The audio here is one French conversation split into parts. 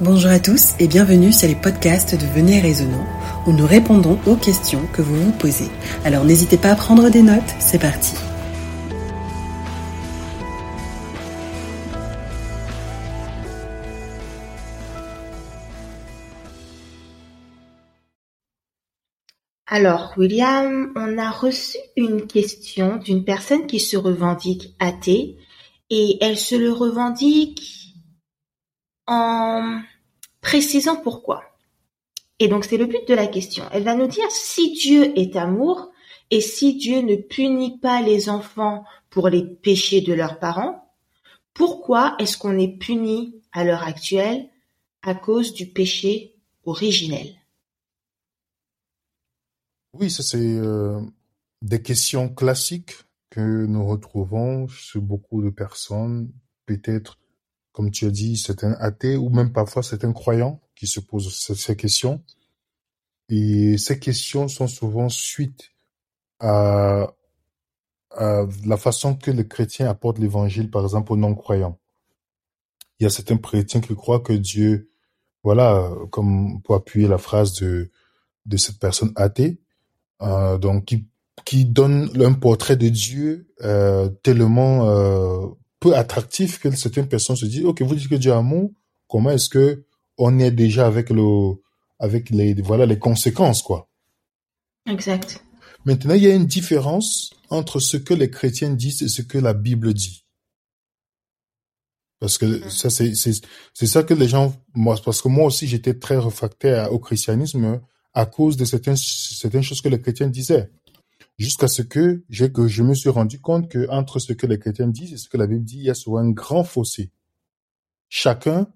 Bonjour à tous et bienvenue sur les podcasts de Venez Raisonnant où nous répondons aux questions que vous vous posez. Alors n'hésitez pas à prendre des notes, c'est parti. Alors, William, on a reçu une question d'une personne qui se revendique athée et elle se le revendique en précisant pourquoi. Et donc, c'est le but de la question. Elle va nous dire si Dieu est amour et si Dieu ne punit pas les enfants pour les péchés de leurs parents, pourquoi est-ce qu'on est puni à l'heure actuelle à cause du péché originel? Oui, ça c'est euh, des questions classiques que nous retrouvons chez beaucoup de personnes, peut-être, comme tu as dit, certains athées ou même parfois certains croyants qui se posent ces questions. Et ces questions sont souvent suite à, à la façon que les chrétiens apportent l'évangile, par exemple, aux non-croyants. Il y a certains chrétiens qui croient que Dieu, voilà, comme pour appuyer la phrase de, de cette personne athée, euh, donc qui, qui donne un portrait de Dieu euh, tellement euh, peu attractif que certaines personnes se disent ok vous dites que Dieu est amour comment est-ce que on est déjà avec le avec les voilà les conséquences quoi? Exact maintenant il y a une différence entre ce que les chrétiens disent et ce que la Bible dit parce que mm. ça c'est c'est c'est ça que les gens moi parce que moi aussi j'étais très réfractaire au christianisme à cause de certaines, certaines choses que les chrétiens disaient. Jusqu'à ce que, je me suis rendu compte que entre ce que les chrétiens disent et ce que la Bible dit, il y a souvent un grand fossé. Chacun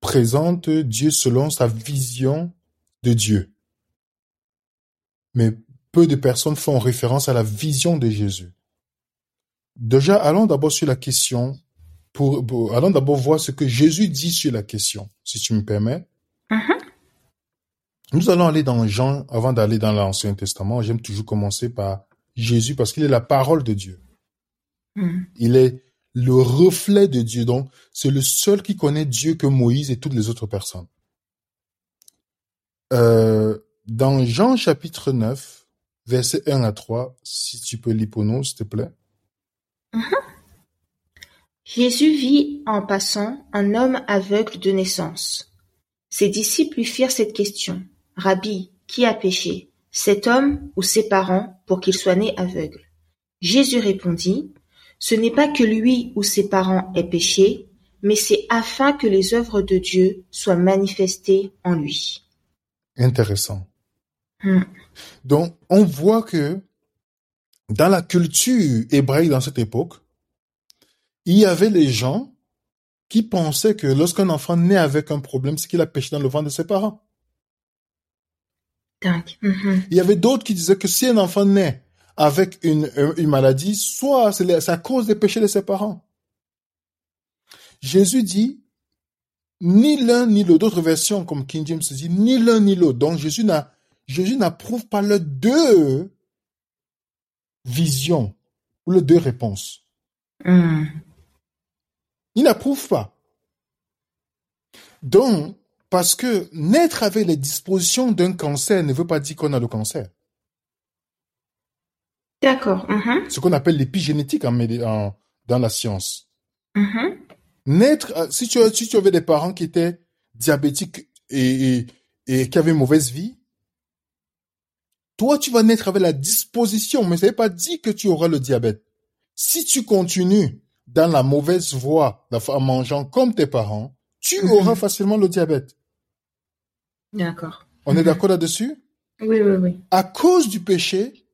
présente Dieu selon sa vision de Dieu. Mais peu de personnes font référence à la vision de Jésus. Déjà, allons d'abord sur la question, pour, allons d'abord voir ce que Jésus dit sur la question, si tu me permets. Uh-huh. Nous allons aller dans Jean, avant d'aller dans l'Ancien Testament, j'aime toujours commencer par Jésus parce qu'il est la parole de Dieu. Mm. Il est le reflet de Dieu. Donc, c'est le seul qui connaît Dieu que Moïse et toutes les autres personnes. Euh, dans Jean chapitre 9, versets 1 à 3, si tu peux lire pour nous, s'il te plaît. Uh-huh. Jésus vit en passant un homme aveugle de naissance. Ses disciples lui firent cette question. Rabbi, qui a péché, cet homme ou ses parents, pour qu'il soit né aveugle Jésus répondit, Ce n'est pas que lui ou ses parents aient péché, mais c'est afin que les œuvres de Dieu soient manifestées en lui. Intéressant. Hmm. Donc, on voit que dans la culture hébraïque dans cette époque, il y avait les gens qui pensaient que lorsqu'un enfant naît avec un problème, c'est qu'il a péché dans le ventre de ses parents. Mhm. Il y avait d'autres qui disaient que si un enfant naît avec une, une maladie, soit c'est à cause des péchés de ses parents. Jésus dit, ni l'un ni l'autre, d'autres versions comme King James dit, ni l'un ni l'autre. Donc Jésus n'a, Jésus n'approuve pas les deux visions ou les deux réponses. Hmm. Il n'approuve pas. Donc, parce que naître avec les dispositions d'un cancer ne veut pas dire qu'on a le cancer. D'accord. Mhm. Ce qu'on appelle l'épigénétique en, en, dans la science. Mhm. Naître, euh, si tu, si tu avais des parents qui étaient diabétiques et, et, et qui avaient une mauvaise vie, toi, tu vas naître avec la disposition, mais ça ne veut pas dire que tu auras le diabète. Si tu continues dans la mauvaise voie en mangeant comme tes parents, tu Mhm. auras facilement le diabète. D'accord. On est d'accord là-dessus? Oui, oui, oui. À cause du péché,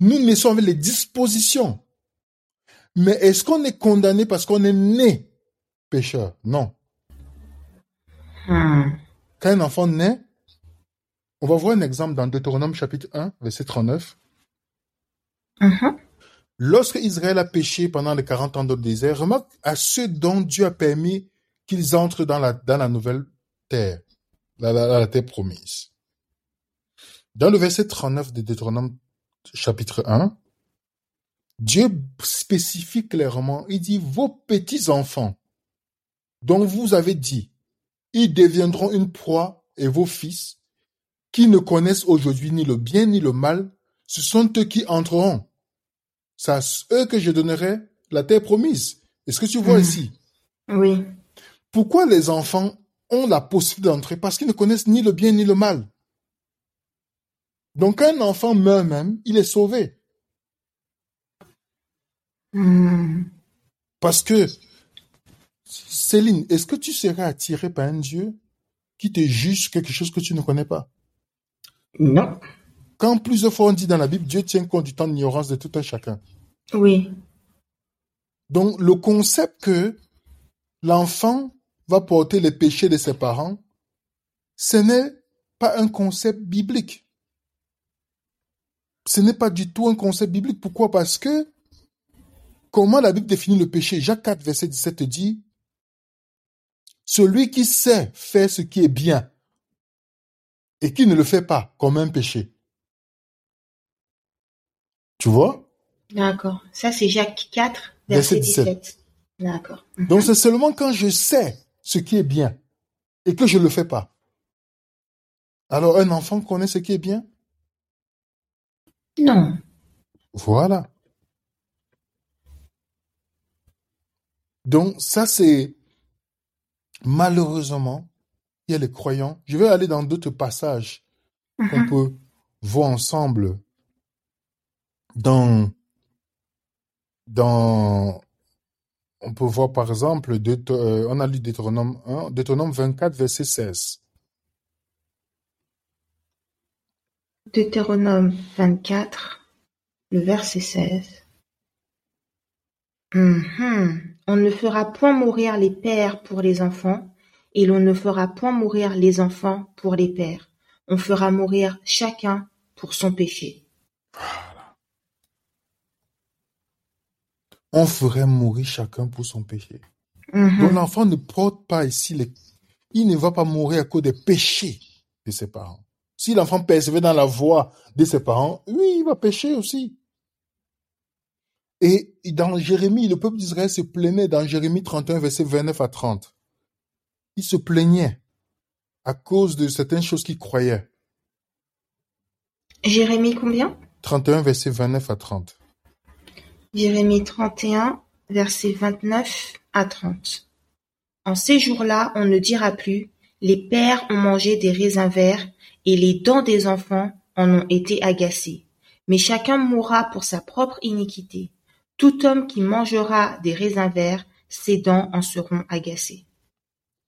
nous naissons avec les dispositions. Mais est-ce qu'on est condamné parce qu'on est né pécheur? Non. Hmm. Quand un enfant naît, on va voir un exemple dans Deutéronome chapitre 1, verset 39. Mhm. Lorsque Israël a péché pendant les 40 ans de désert, remarque à ceux dont Dieu a permis qu'ils entrent dans la, dans la nouvelle terre, la, la, la terre promise. Dans le verset 39 de Deutéronome chapitre 1, Dieu spécifie clairement, il dit, vos petits-enfants dont vous avez dit, ils deviendront une proie et vos fils, qui ne connaissent aujourd'hui ni le bien ni le mal, ce sont eux qui entreront. C'est à eux que je donnerai la terre promise. Est-ce que tu vois Mhm. ici? Oui. Pourquoi les enfants ont la possibilité d'entrer? Parce qu'ils ne connaissent ni le bien ni le mal. Donc, un enfant meurt même, il est sauvé. Hmm. Parce que, Céline, est-ce que tu serais attiré par un Dieu qui te juge quelque chose que tu ne connais pas? Non. Quand plusieurs fois on dit dans la Bible, Dieu tient compte du temps d'ignorance de tout un chacun. Oui. Donc, le concept que l'enfant va porter les péchés de ses parents, ce n'est pas un concept biblique. Ce n'est pas du tout un concept biblique. Pourquoi? Parce que comment la Bible définit le péché? Jacques 4, verset 17 dit, celui qui sait faire ce qui est bien et qui ne le fait pas comme un péché. Tu vois? D'accord. Ça, c'est Jacques 4, Verset verset 17. 17. D'accord. Donc c'est seulement quand je sais ce qui est bien et que je ne le fais pas. Alors un enfant connaît ce qui est bien? Non. Voilà. Donc ça c'est malheureusement, il y a les croyants. Je vais aller dans d'autres passages qu'on Mhm. peut voir ensemble dans dans on peut voir par exemple euh, on a lu Deutéronome 1, Deutéronome 24 verset 16. Deutéronome 24, le verset 16. Mhm. On ne fera point mourir les pères pour les enfants, et l'on ne fera point mourir les enfants pour les pères. On fera mourir chacun pour son péché. On ferait mourir chacun pour son péché. Mhm. Donc l'enfant ne porte pas ici les... Il ne va pas mourir à cause des péchés de ses parents. Si l'enfant persévère dans la voie de ses parents, oui, il va pécher aussi. Et dans Jérémie, le peuple d'Israël se plaignait dans Jérémie 31, verset 29 à 30. Il se plaignait à cause de certaines choses qu'il croyait. Jérémie combien? 31, verset 29 à 30. Jérémie 31, versets 29 à 30. En ces jours-là, on ne dira plus, les pères ont mangé des raisins verts et les dents des enfants en ont été agacées. Mais chacun mourra pour sa propre iniquité. Tout homme qui mangera des raisins verts, ses dents en seront agacées.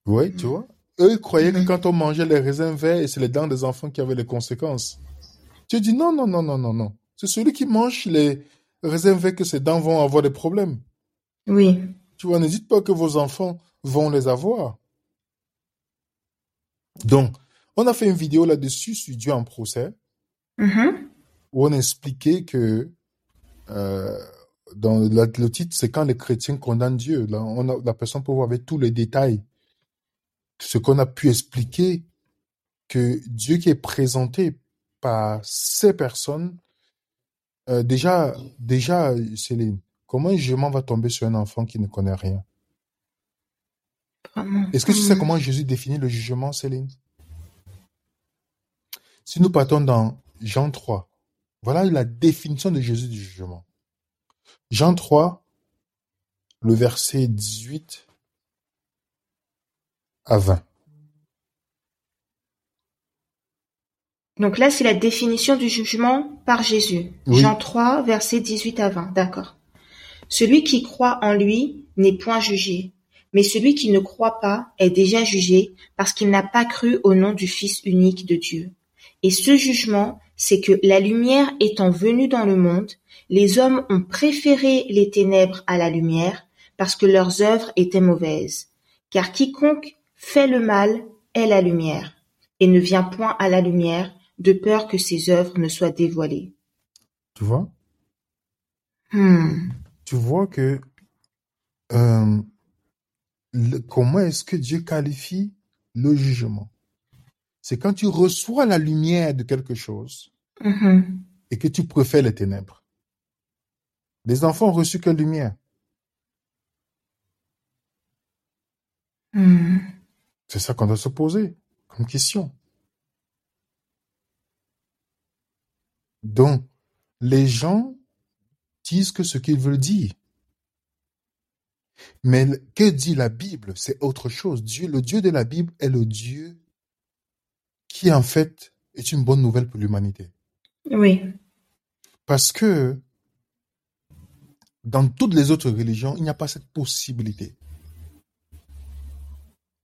Oui, tu vois. Eux ils croyaient que Mhm. quand on mangeait les raisins verts, c'est les dents des enfants qui avaient les conséquences. Tu dis non, non, non, non, non, non. C'est celui qui mange les raisins verts que ses dents vont avoir des problèmes. Oui. Tu vois, n'hésite pas que vos enfants vont les avoir. Donc, on a fait une vidéo là-dessus sur Dieu en procès, Mhm. où on expliquait que euh, dans la- le titre, c'est quand les chrétiens condamnent Dieu. Là, on a, la personne peut voir avec tous les détails ce qu'on a pu expliquer que Dieu qui est présenté par ces personnes, euh, déjà, déjà, Céline, comment un jugement va tomber sur un enfant qui ne connaît rien? Est-ce que tu sais Mhm. comment Jésus définit le jugement, Céline? Si nous partons dans Jean 3, voilà la définition de Jésus du jugement. Jean 3, le verset 18 à 20. Donc là, c'est la définition du jugement par Jésus. Oui. Jean 3, versets 18 à 20. D'accord. Celui qui croit en lui n'est point jugé, mais celui qui ne croit pas est déjà jugé parce qu'il n'a pas cru au nom du Fils unique de Dieu. Et ce jugement, c'est que la lumière étant venue dans le monde, les hommes ont préféré les ténèbres à la lumière parce que leurs œuvres étaient mauvaises. Car quiconque fait le mal est la lumière et ne vient point à la lumière de peur que ses œuvres ne soient dévoilées. Tu vois? Hmm. tu vois que euh, le- comment est-ce que Dieu qualifie le jugement? C'est quand tu reçois la lumière de quelque chose Mhm. et que tu préfères les ténèbres. Les enfants ont reçu quelle lumière? Hmm. C'est ça qu'on doit se poser comme question. Donc, les gens disent que ce qu'ils veulent dire. Mais que dit la Bible? C'est autre chose. Dieu, le Dieu de la Bible est le Dieu qui, en fait, est une bonne nouvelle pour l'humanité. Oui. Parce que dans toutes les autres religions, il n'y a pas cette possibilité.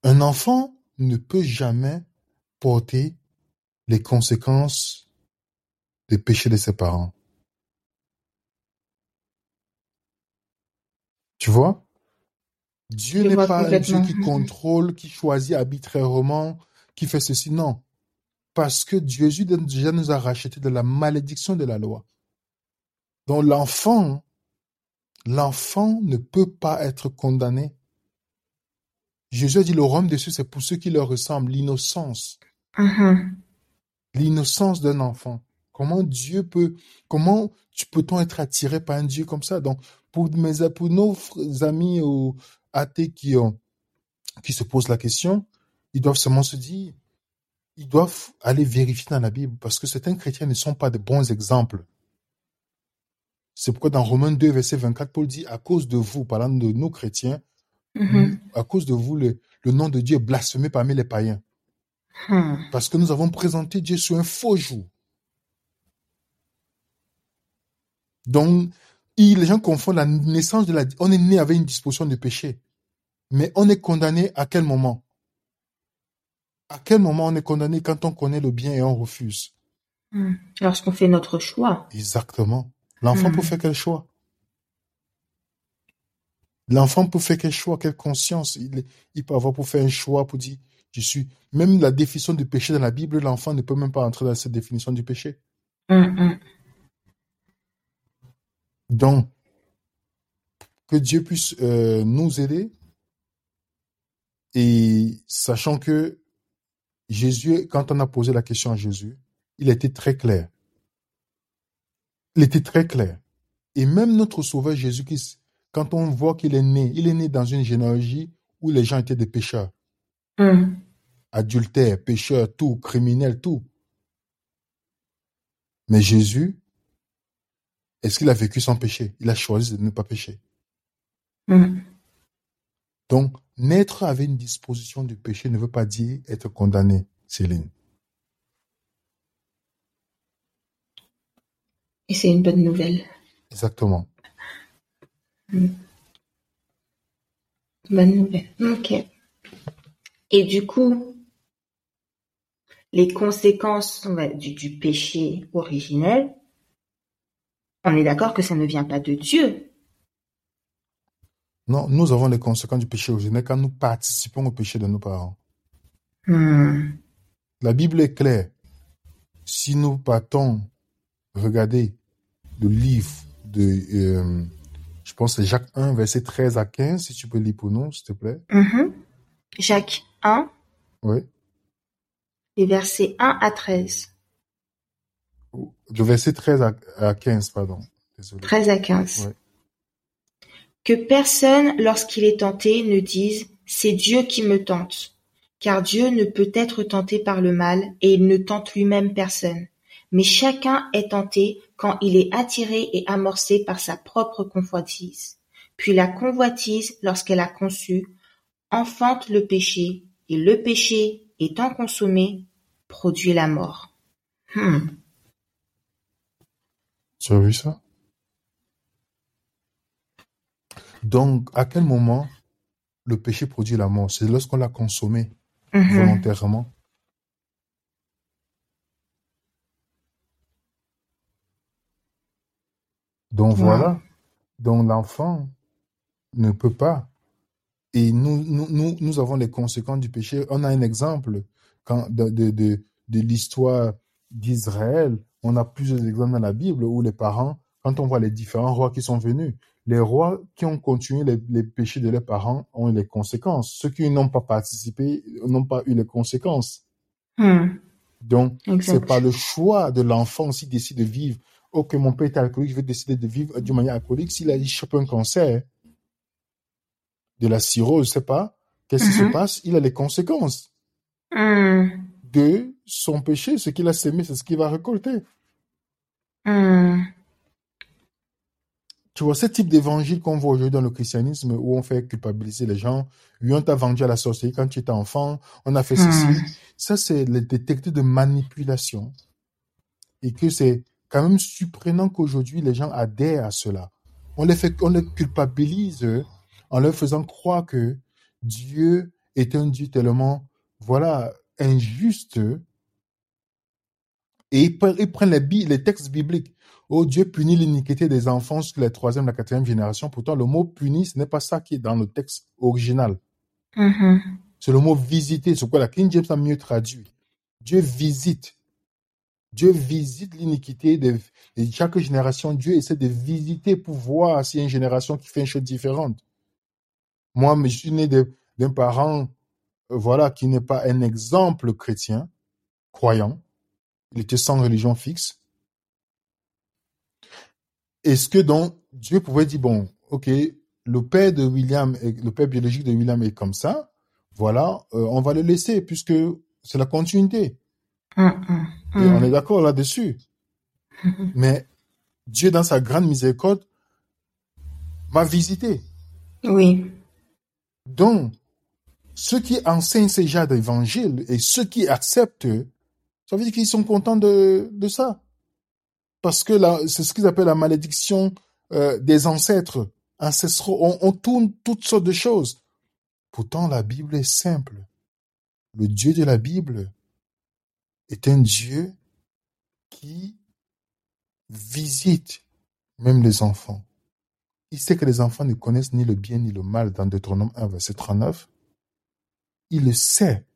Un enfant ne peut jamais porter les conséquences des péchés de ses parents. Tu vois? Dieu n'est pas un Dieu qui contrôle, qui choisit arbitrairement, qui fait ceci. Non. Parce que Jésus déjà nous a racheté de la malédiction de la loi. Donc l'enfant, l'enfant ne peut pas être condamné. Jésus a dit le royaume des cieux, c'est pour ceux qui leur ressemblent, l'innocence. Mm-hmm. L'innocence d'un enfant. Comment Dieu peut, comment peut-on être attiré par un Dieu comme ça? Donc, pour mes, pour nos amis ou athées qui ont, qui se posent la question, ils doivent seulement se dire, ils doivent aller vérifier dans la Bible parce que certains chrétiens ne sont pas de bons exemples. C'est pourquoi dans Romains 2, verset 24, Paul dit, à cause de vous, parlant de nos chrétiens, Mhm. à cause de vous, le, le nom de Dieu est blasphémé parmi les païens. Hmm. Parce que nous avons présenté Dieu sur un faux jour. Donc, il- les gens confondent la naissance de la... On est né avec une disposition de péché. Mais on est condamné à quel moment? À quel moment on est condamné quand on connaît le bien et on refuse? Hmm. Lorsqu'on fait notre choix. Exactement. L'enfant Hmm. peut faire quel choix? L'enfant peut faire quel choix, quelle conscience il, il peut avoir pour faire un choix, pour dire, je suis... Même la définition du péché dans la Bible, l'enfant ne peut même pas entrer dans cette définition du péché. Hmm, hmm. Donc, que Dieu puisse euh, nous aider et sachant que Jésus, quand on a posé la question à Jésus, il était très clair. Il était très clair. Et même notre Sauveur Jésus-Christ, quand on voit qu'il est né, il est né dans une généalogie où les gens étaient des pécheurs, Hmm. adultères, pécheurs, tout, criminels, tout. Mais Jésus, est-ce qu'il a vécu sans péché? Il a choisi de ne pas pécher. Hmm. Donc, naître avec une disposition du péché ne veut pas dire être condamné, Céline. Et c'est une bonne nouvelle. Exactement. Bonne nouvelle. Ok. Et du coup, les conséquences du péché originel, on est d'accord que ça ne vient pas de Dieu. Non, nous avons les conséquences du péché originel quand nous participons au péché de nos parents. Hmm. La Bible est claire. Si nous partons, regardez le livre de, euh, je pense c'est Jacques 1, verset 13 à 15, si tu peux lire pour nous, s'il te plaît. Mhm. Jacques 1, Oui. les versets 1 à 13. De verset 13 à, à 15, pardon. Désolé. 13 à 15. Ouais. Que personne, lorsqu'il est tenté, ne dise c'est Dieu qui me tente. Car Dieu ne peut être tenté par le mal et il ne tente lui-même personne. Mais chacun est tenté quand il est attiré et amorcé par sa propre convoitise. Puis la convoitise, lorsqu'elle a conçu, enfante le péché, et le péché, étant consommé, produit la mort. Hmm. Tu as vu ça? Donc, à quel moment le péché produit la mort? C'est lorsqu'on l'a consommé Mhm. volontairement? Donc voilà. Donc l'enfant ne peut pas. Et nous, nous, nous, nous avons les conséquences du péché. On a un exemple quand, de, de, de, de l'histoire d'Israël. On a plusieurs exemples dans la Bible où les parents, quand on voit les différents rois qui sont venus, les rois qui ont continué les, les péchés de leurs parents ont eu les conséquences. Ceux qui n'ont pas participé n'ont pas eu les conséquences. Hmm. Donc, c'est par le choix de l'enfant s'il décide de vivre. Ok, mon père est alcoolique, je vais décider de vivre d'une manière alcoolique. S'il a chope un cancer, de la cirrhose, je sais pas, qu'est-ce qui se Mhm. passe? Il a les conséquences Hmm. De son péché. Ce qu'il a semé, c'est ce qu'il va récolter. Hmm. Tu vois, ce type d'évangile qu'on voit aujourd'hui dans le christianisme où on fait culpabiliser les gens, oui, on t'a vendu à la sorcellerie quand tu étais enfant, on a fait ceci. Hmm. Ça, c'est le détecteur de manipulation. Et que c'est quand même surprenant qu'aujourd'hui, les gens adhèrent à cela. On les fait, on les culpabilise en leur faisant croire que Dieu est un Dieu tellement, voilà, injuste. Et ils pre- ils prennent les, textes bibliques. Oh, Dieu punit l'iniquité des enfants sur la troisième, la quatrième génération. Pourtant, le mot punir, ce n'est pas ça qui est dans le texte original. Mhm. C'est le mot visiter. C'est quoi la King James a mieux traduit? Dieu visite. Dieu visite l'iniquité de, de chaque génération. Dieu essaie de visiter pour voir s'il y a une génération qui fait une chose différente. Moi, je suis né de- d'un parent, voilà, qui n'est pas un exemple chrétien, croyant. Il était sans religion fixe. Est-ce que donc Dieu pouvait dire bon, ok, le père de William, est- le père biologique de William est comme ça, voilà, euh, on va le laisser puisque c'est la continuité. Hmm, hmm, Et on hmm. est d'accord là-dessus. Mais Dieu, dans sa grande miséricorde, m'a visité. Oui. Donc, ceux qui enseignent ces genres d'évangile et ceux qui acceptent, ça veut dire qu'ils sont contents de, de ça. Parce que là, c'est ce qu'ils appellent la malédiction euh, des ancêtres ancestraux. On, on tourne toutes sortes de choses. Pourtant, la Bible est simple. Le Dieu de la Bible est un Dieu qui visite même les enfants. Il sait que les enfants ne connaissent ni le bien ni le mal dans Deutéronome 1, verset 39. Il le sait.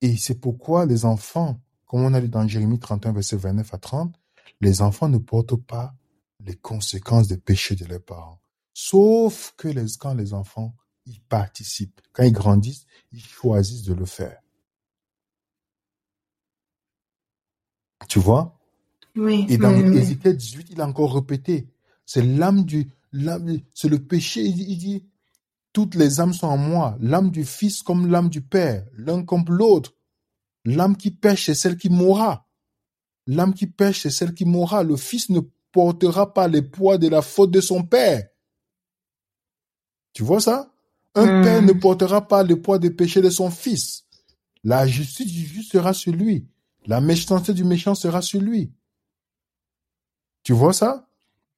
Et c'est pourquoi les enfants, comme on a lu dans Jérémie 31, verset 29 à 30, les enfants ne portent pas les conséquences des péchés de leurs parents. Sauf que les, quand les enfants y participent, quand ils grandissent, ils choisissent de le faire. Tu vois? Oui. Et dans oui, oui. Ézéchiel 18, il a encore répété. C'est l'âme du, l'âme, c'est le péché. Il dit, il dit, toutes les âmes sont en moi. L'âme du fils comme l'âme du père. L'un comme l'autre. L'âme qui pêche, c'est celle qui mourra. L'âme qui pêche, c'est celle qui mourra. Le fils ne portera pas les poids de la faute de son père. Tu vois ça? Un Hmm. père ne portera pas le poids des péchés de son fils. La justice du juste sera sur lui. La méchanceté du méchant sera sur lui. Tu vois ça?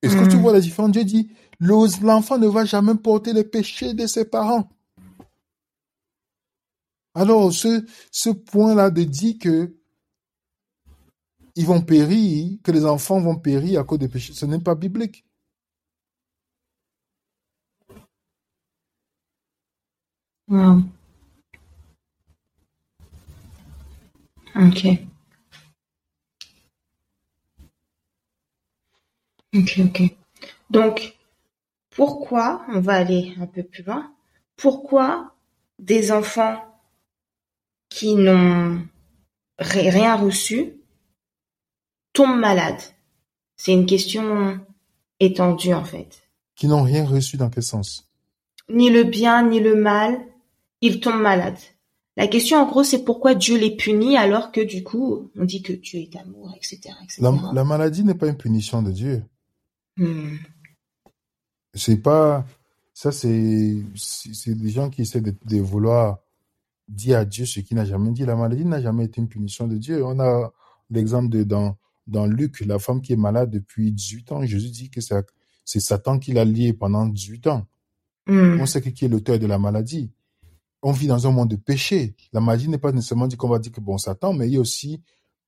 Est-ce que tu Hmm. vois la différence? Dieu dit, l'enfant ne va jamais porter les péchés de ses parents. Alors, ce, ce point-là de dire que ils vont périr, que les enfants vont périr à cause des péchés, ce n'est pas biblique. Wow. Ok. Ok, ok. Donc, pourquoi, on va aller un peu plus loin, pourquoi des enfants qui n'ont ri- rien reçu tombent malades? C'est une question étendue en fait. Qui n'ont rien reçu dans quel sens? Ni le bien ni le mal, ils tombent malades. La question en gros c'est pourquoi Dieu les punit alors que du coup on dit que Dieu est amour, etc. etc. La, la maladie n'est pas une punition de Dieu. Hmm. C'est pas, ça c'est, c'est des gens qui essaient de, de vouloir dire à Dieu ce qu'il n'a jamais dit. La maladie n'a jamais été une punition de Dieu. On a l'exemple de, dans, dans Luc, la femme qui est malade depuis 18 ans. Jésus dit que c'est, c'est Satan qui l'a liée pendant 18 ans. Hmm. On sait qui est l'auteur de la maladie. On vit dans un monde de péché. La maladie n'est pas nécessairement dit qu'on va dire que bon, Satan, mais il y a aussi,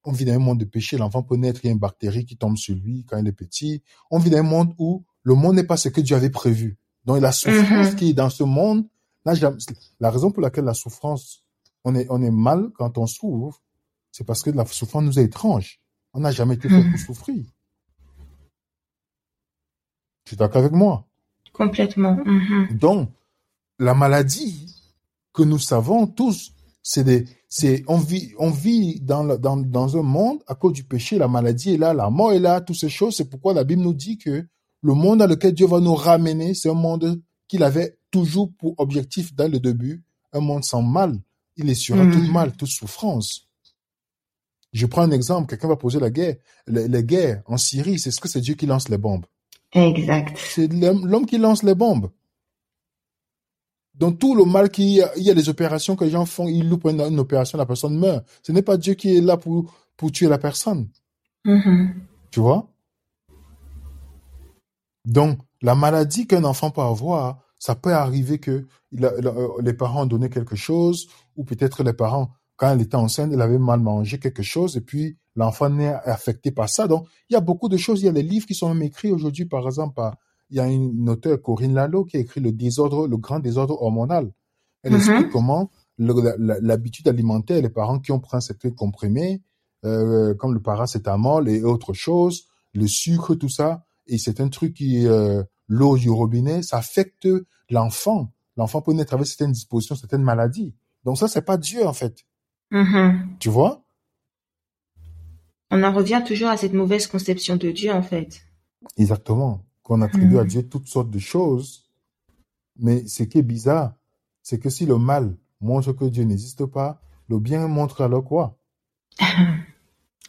on vit dans un monde de péché. L'enfant peut naître, il y a une bactérie qui tombe sur lui quand il est petit. On vit dans un monde où le monde n'est pas ce que Dieu avait prévu. Donc la souffrance Mhm. qui est dans ce monde, jamais- la raison pour laquelle la souffrance, on est, on est mal quand on souffre, c'est parce que la souffrance nous est étrange. On n'a jamais été fait pour souffrir. Tu es d'accord avec moi? Complètement. Mhm. Donc, la maladie que nous savons tous, c'est des, c'est, on vit, on vit dans, le- dans, dans un monde à cause du péché, la maladie est là, la mort est là, toutes ces choses. C'est pourquoi la Bible nous dit que le monde dans lequel Dieu va nous ramener, c'est un monde qu'il avait toujours pour objectif dès le début, un monde sans mal, il essuiera Mhm. toute mal, toute souffrance. Je prends un exemple, quelqu'un va poser la guerre. Les, les guerres en Syrie, c'est ce que c'est Dieu qui lance les bombes. Exact. C'est l'homme qui lance les bombes. Dans tout le mal qu'il y a, il y a des opérations que les gens font, ils loupent une, une opération, la personne meurt. Ce n'est pas Dieu qui est là pour, pour tuer la personne. Mhm. Tu vois? Donc, la maladie qu'un enfant peut avoir, ça peut arriver que euh, les parents ont donné quelque chose, ou peut-être les parents, quand elle était enceinte, elle avait mal mangé quelque chose, et puis l'enfant n'est affecté par ça. Donc, il y a beaucoup de choses. Il y a des livres qui sont même écrits aujourd'hui, par exemple, par, il y a une auteure, Corinne Lalo, qui a écrit le désordre, le grand désordre hormonal. Elle Mhm. explique comment l'habitude alimentaire, les parents qui ont pris certains comprimés, euh, comme le paracétamol et autres choses, le sucre, tout ça, et c'est un truc qui, euh, l'eau du robinet, ça affecte l'enfant. L'enfant peut naître avec certaines dispositions, certaines maladies. Donc ça, c'est pas Dieu, en fait. Mhm. Tu vois? On en revient toujours à cette mauvaise conception de Dieu, en fait. Exactement. Qu'on attribue à Mhm. Dieu toutes sortes de choses. Mais ce qui est bizarre, c'est que si le mal montre que Dieu n'existe pas, le bien montre alors quoi?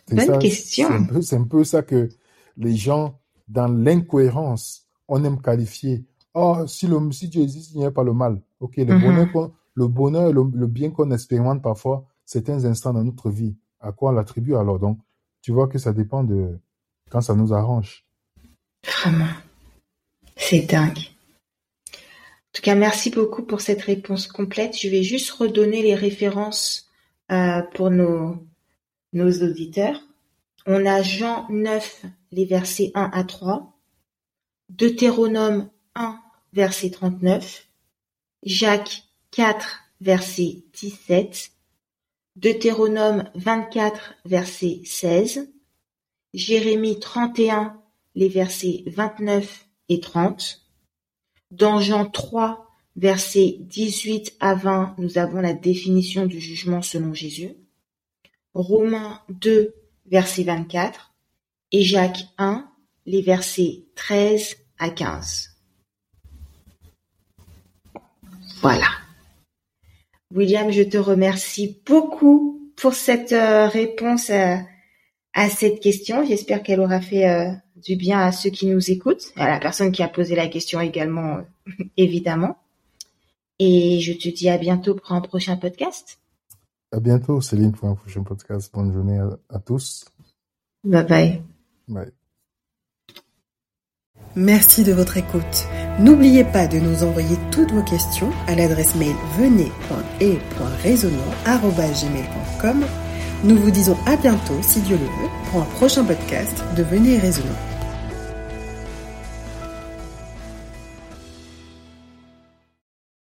Bonne ça, question. C'est un, peu, c'est un peu ça que les gens, dans l'incohérence, on aime qualifier. Oh, si, le, si Dieu existe, il n'y a pas le mal. Ok, le Mhm. bonheur, le bonheur, le, le bien qu'on expérimente parfois, certains instants dans notre vie, à quoi on l'attribue alors? Donc, tu vois que ça dépend de quand ça nous arrange. Vraiment. C'est dingue. En tout cas, merci beaucoup pour cette réponse complète. Je vais juste redonner les références euh, pour nos, nos auditeurs. On a Jean 9, les versets 1 à 3, Deutéronome 1, verset 39, Jacques 4, verset 17, Deutéronome 24, verset 16, Jérémie 31, les versets 29 et 30. Dans Jean 3, versets 18 à 20, nous avons la définition du jugement selon Jésus. Romains 2, verset 24. Et Jacques 1, les versets 13 à 15. Voilà. William, je te remercie beaucoup pour cette euh, réponse à, à cette question. J'espère qu'elle aura fait euh, du bien à ceux qui nous écoutent, à la personne qui a posé la question également, euh, évidemment. Et je te dis à bientôt pour un prochain podcast. À bientôt, Céline, pour un prochain podcast. Bonne journée à, à tous. Bye bye. Merci de votre écoute. N'oubliez pas de nous envoyer toutes vos questions à l'adresse mail venez.et.raisonnant.gmail.com. Nous vous disons à bientôt, si Dieu le veut, pour un prochain podcast de Venez Raisonnant.